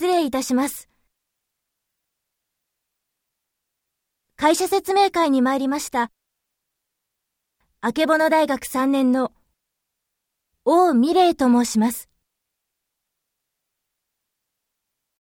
失礼いたします。会社説明会に参りました。あけぼの大学3年の王美玲と申します。